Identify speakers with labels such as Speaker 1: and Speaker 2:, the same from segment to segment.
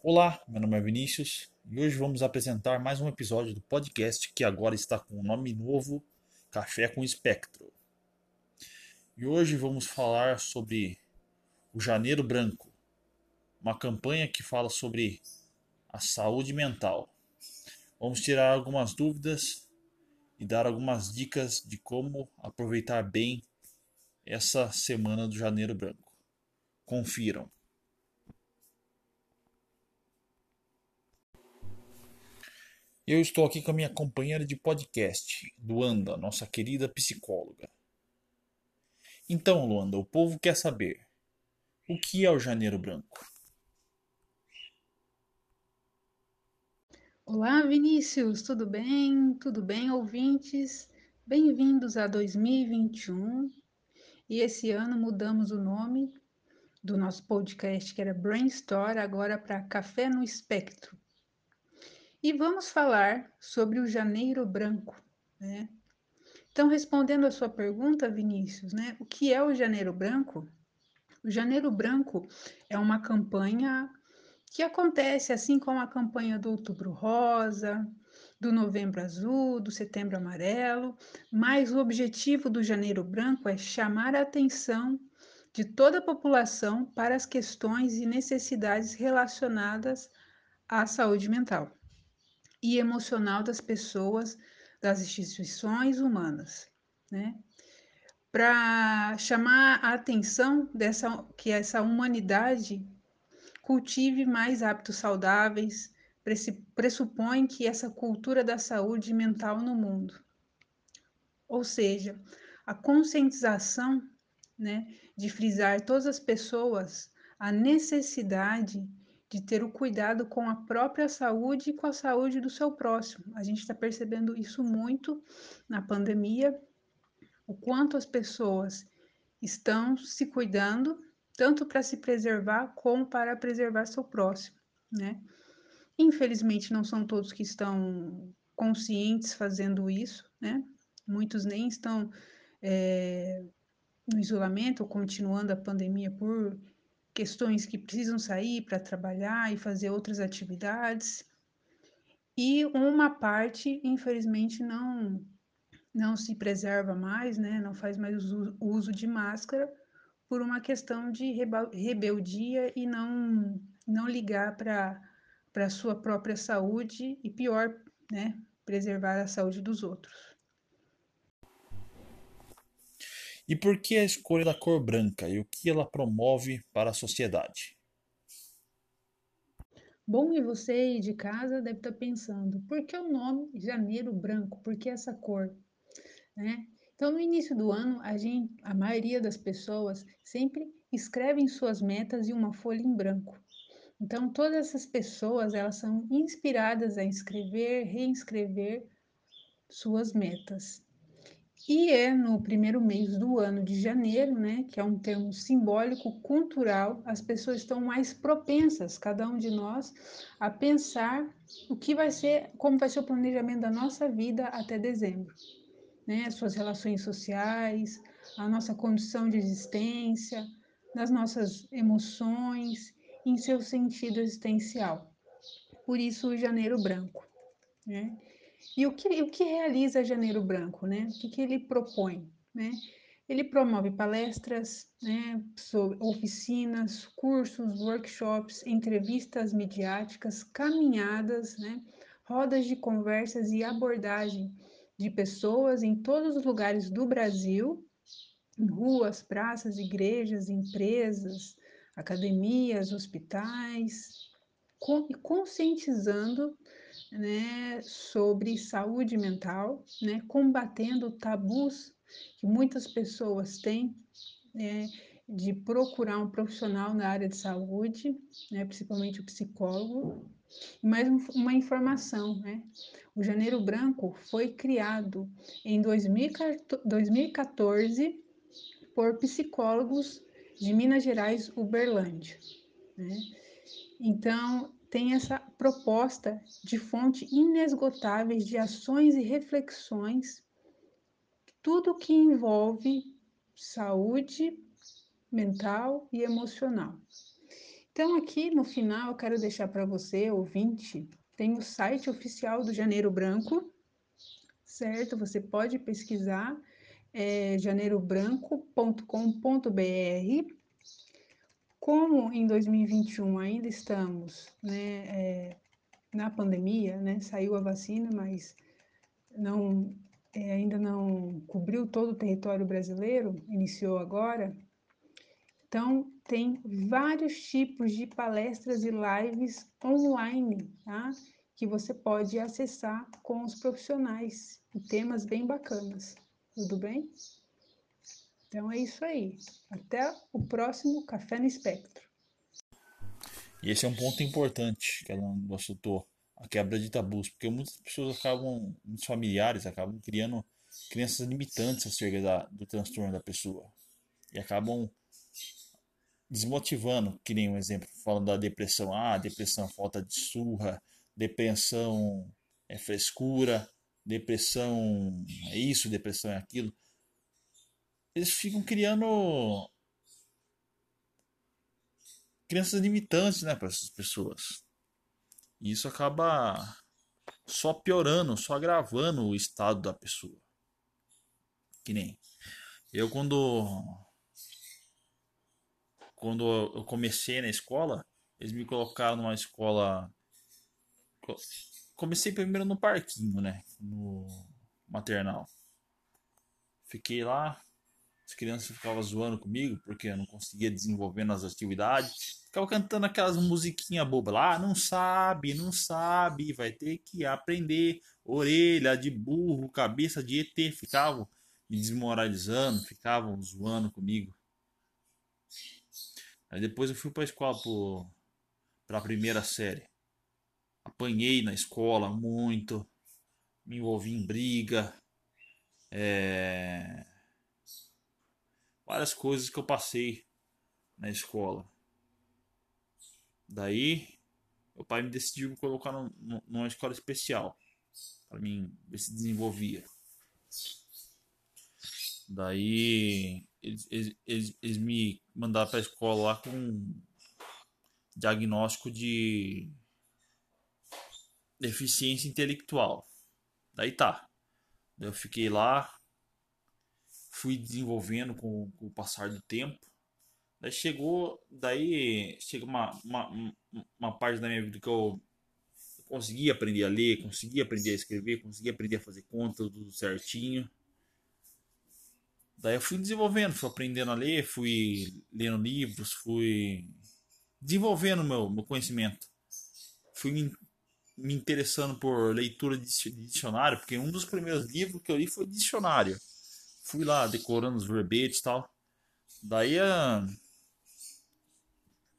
Speaker 1: Olá, meu nome é Vinícius e hoje vamos apresentar mais um episódio do podcast que agora está com o nome novo Café com Espectro. E hoje vamos falar sobre o Janeiro Branco, uma campanha que fala sobre a saúde mental. Vamos tirar algumas dúvidas e dar algumas dicas de como aproveitar bem essa semana do Janeiro Branco. Confiram. Eu estou aqui com a minha companheira de podcast, Luanda, nossa querida psicóloga. Então, Luanda, o povo quer saber: o que é o Janeiro Branco?
Speaker 2: Olá, Vinícius, tudo bem? Tudo bem, ouvintes? Bem-vindos a 2021. E esse ano mudamos o nome do nosso podcast, que era Brainstorm, agora para Café no Espectro e vamos falar sobre o janeiro branco, né? Então, respondendo a sua pergunta, Vinícius, né? O que é o janeiro branco? O janeiro branco é uma campanha que acontece assim como a campanha do Outubro Rosa, do Novembro Azul, do Setembro Amarelo, mas o objetivo do Janeiro Branco é chamar a atenção de toda a população para as questões e necessidades relacionadas à saúde mental e emocional das pessoas, das instituições humanas, né? Para chamar a atenção dessa que essa humanidade cultive mais hábitos saudáveis, pressupõe que essa cultura da saúde mental no mundo. Ou seja, a conscientização, né, de frisar todas as pessoas a necessidade de ter o cuidado com a própria saúde e com a saúde do seu próximo. A gente está percebendo isso muito na pandemia, o quanto as pessoas estão se cuidando, tanto para se preservar como para preservar seu próximo, né? Infelizmente, não são todos que estão conscientes fazendo isso, né? Muitos nem estão é, no isolamento ou continuando a pandemia por questões que precisam sair para trabalhar e fazer outras atividades. E uma parte, infelizmente, não não se preserva mais, né? Não faz mais uso de máscara por uma questão de rebeldia e não não ligar para para a sua própria saúde e pior, né, preservar a saúde dos outros.
Speaker 1: E por que a escolha da cor branca e o que ela promove para a sociedade?
Speaker 2: Bom, e você aí de casa deve estar pensando, por que o nome Janeiro Branco? Por que essa cor? Né? Então, no início do ano, a, gente, a maioria das pessoas sempre escrevem suas metas em uma folha em branco. Então, todas essas pessoas, elas são inspiradas a escrever, reescrever suas metas. E é no primeiro mês do ano de janeiro, né, que é um termo simbólico, cultural, as pessoas estão mais propensas, cada um de nós, a pensar o que vai ser, como vai ser o planejamento da nossa vida até dezembro. Né, as suas relações sociais, a nossa condição de existência, nas nossas emoções, em seu sentido existencial. Por isso, o janeiro branco. Né? E o que, o que realiza Janeiro Branco, né? O que, que ele propõe, né? Ele promove palestras, né, sobre oficinas, cursos, workshops, entrevistas midiáticas, caminhadas, né, rodas de conversas e abordagem de pessoas em todos os lugares do Brasil, em ruas, praças, igrejas, empresas, academias, hospitais, conscientizando né, sobre saúde mental, né, combatendo tabus que muitas pessoas têm né, de procurar um profissional na área de saúde, né, principalmente o psicólogo. Mais uma informação, né? O Janeiro Branco foi criado em 2014 por psicólogos de Minas Gerais, Uberlândia. Né? Então, tem essa proposta de fonte inesgotáveis de ações e reflexões, tudo que envolve saúde mental e emocional. Então, aqui no final, eu quero deixar para você, ouvinte, tem o site oficial do Janeiro Branco, certo? Você pode pesquisar é, janeirobranco.com.br. Como em 2021 ainda estamos né, é, na pandemia, né, saiu a vacina, mas não, é, ainda não cobriu todo o território brasileiro, iniciou agora. Então, tem vários tipos de palestras e lives online, tá? Que você pode acessar com os profissionais e temas bem bacanas. Tudo bem? Então é isso aí. Até o próximo Café no Espectro.
Speaker 1: E esse é um ponto importante que ela assuntou, a quebra de tabus, porque muitas pessoas acabam, muitos familiares acabam criando crenças limitantes acerca da, do transtorno da pessoa e acabam desmotivando, que nem um exemplo, falando da depressão, ah, depressão falta de surra, depressão é frescura, depressão é isso, depressão é aquilo. Eles ficam criando crenças limitantes, né, para essas pessoas. E isso acaba só piorando, só agravando o estado da pessoa. Que nem eu quando quando eu comecei na escola, eles me colocaram numa escola comecei primeiro no parquinho, né? No maternal. Fiquei lá, as crianças ficavam zoando comigo porque eu não conseguia desenvolver nas atividades. Ficava cantando aquelas musiquinhas bobas lá, não sabe, não sabe, vai ter que aprender. Orelha de burro, cabeça de ET. Ficavam me desmoralizando, ficavam zoando comigo. Aí depois eu fui pra escola pro, pra primeira série apanhei na escola muito, me envolvi em briga, é... várias coisas que eu passei na escola. Daí, meu pai me decidiu me colocar no, no, numa escola especial para mim ver se desenvolvia. Daí, eles, eles, eles, me mandaram para a escola lá com diagnóstico de deficiência intelectual. Daí tá. Eu fiquei lá, fui desenvolvendo com, com, o passar do tempo. Daí chegou, daí chega uma, uma, uma parte da minha vida que eu consegui aprender a ler, consegui aprender a escrever, consegui aprender a fazer conta tudo certinho. Daí eu fui desenvolvendo, fui aprendendo a ler, fui lendo livros, fui desenvolvendo meu, meu conhecimento. Fui me interessando por leitura de dicionário, porque um dos primeiros livros que eu li foi dicionário. Fui lá decorando os verbetes e tal. Daí a...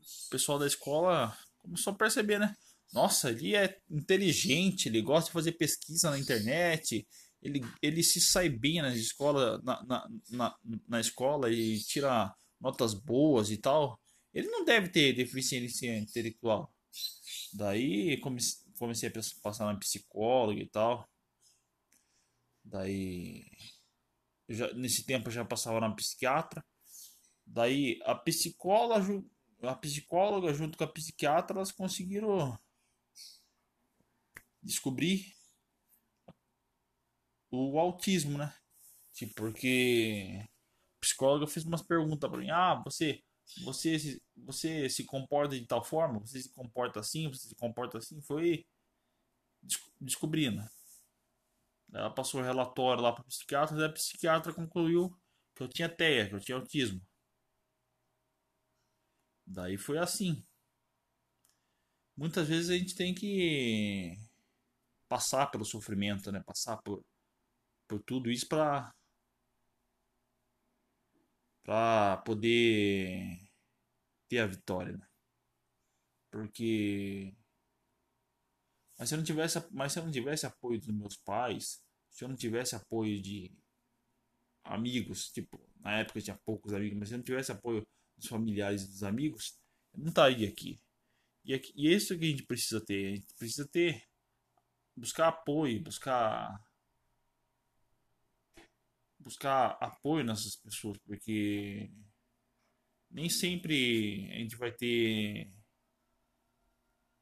Speaker 1: o pessoal da escola começou a perceber, né? Nossa, ele é inteligente, ele gosta de fazer pesquisa na internet, ele, ele se sai bem na escola, na, na, na, na escola e tira notas boas e tal. Ele não deve ter deficiência intelectual. Daí comecei a passar na psicóloga e tal. Daí, já, nesse tempo já passava na psiquiatra. Daí a psicóloga, a psicóloga junto com a psiquiatra, elas conseguiram descobrir o autismo, né? Tipo, porque a psicóloga fez umas perguntas para mim. Ah, você você você se comporta de tal forma, você se comporta assim, você se comporta assim, foi descobrindo. Ela passou o relatório lá para o psiquiatra e a psiquiatra concluiu que eu tinha TEA, que eu tinha autismo. Daí foi assim. Muitas vezes a gente tem que passar pelo sofrimento, né? Passar por, por tudo isso para para poder ter a vitória, né? Porque mas se eu não tivesse, mas se eu não tivesse apoio dos meus pais, se eu não tivesse apoio de amigos, tipo, na época eu tinha poucos amigos, mas se eu não tivesse apoio dos familiares e dos amigos, eu não estaria aqui. E, aqui, e é isso que a gente precisa ter. A gente precisa ter, buscar apoio, buscar buscar apoio nessas pessoas, porque nem sempre a gente vai ter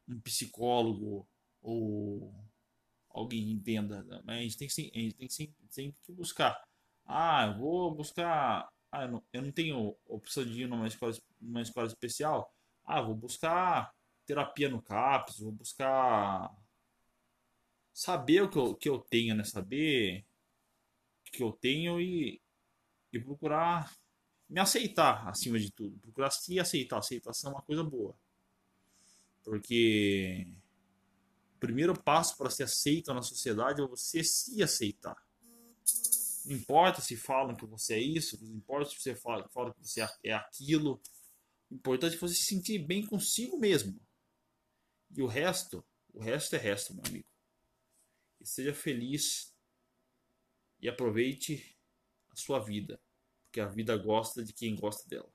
Speaker 1: um psicólogo ou alguém entenda. Mas a gente tem que, a gente tem que, tem que buscar. Ah, eu vou buscar. Ah, eu não, eu não tenho opção de ir numa escola, numa escola especial. Ah, vou buscar terapia no CAPS, vou buscar saber o que eu, que eu tenho, né? Saber o que eu tenho e, e procurar me aceitar acima de tudo. Procurar se aceitar. Aceitação é uma coisa boa. Porque primeiro passo para ser aceito na sociedade é você se aceitar. Não importa se falam que você é isso, não importa se você fala, fala que você é aquilo. O importante é você se sentir bem consigo mesmo. E o resto, o resto é resto, meu amigo. E seja feliz e aproveite a sua vida, porque a vida gosta de quem gosta dela.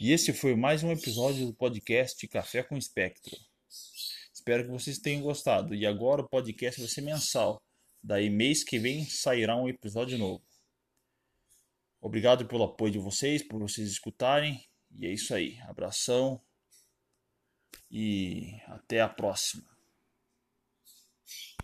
Speaker 1: E esse foi mais um episódio do podcast Café com Espectro. Espero que vocês tenham gostado. E agora o podcast vai ser mensal. Daí mês que vem sairá um episódio novo. Obrigado pelo apoio de vocês, por vocês escutarem. E é isso aí. Abração e até a próxima.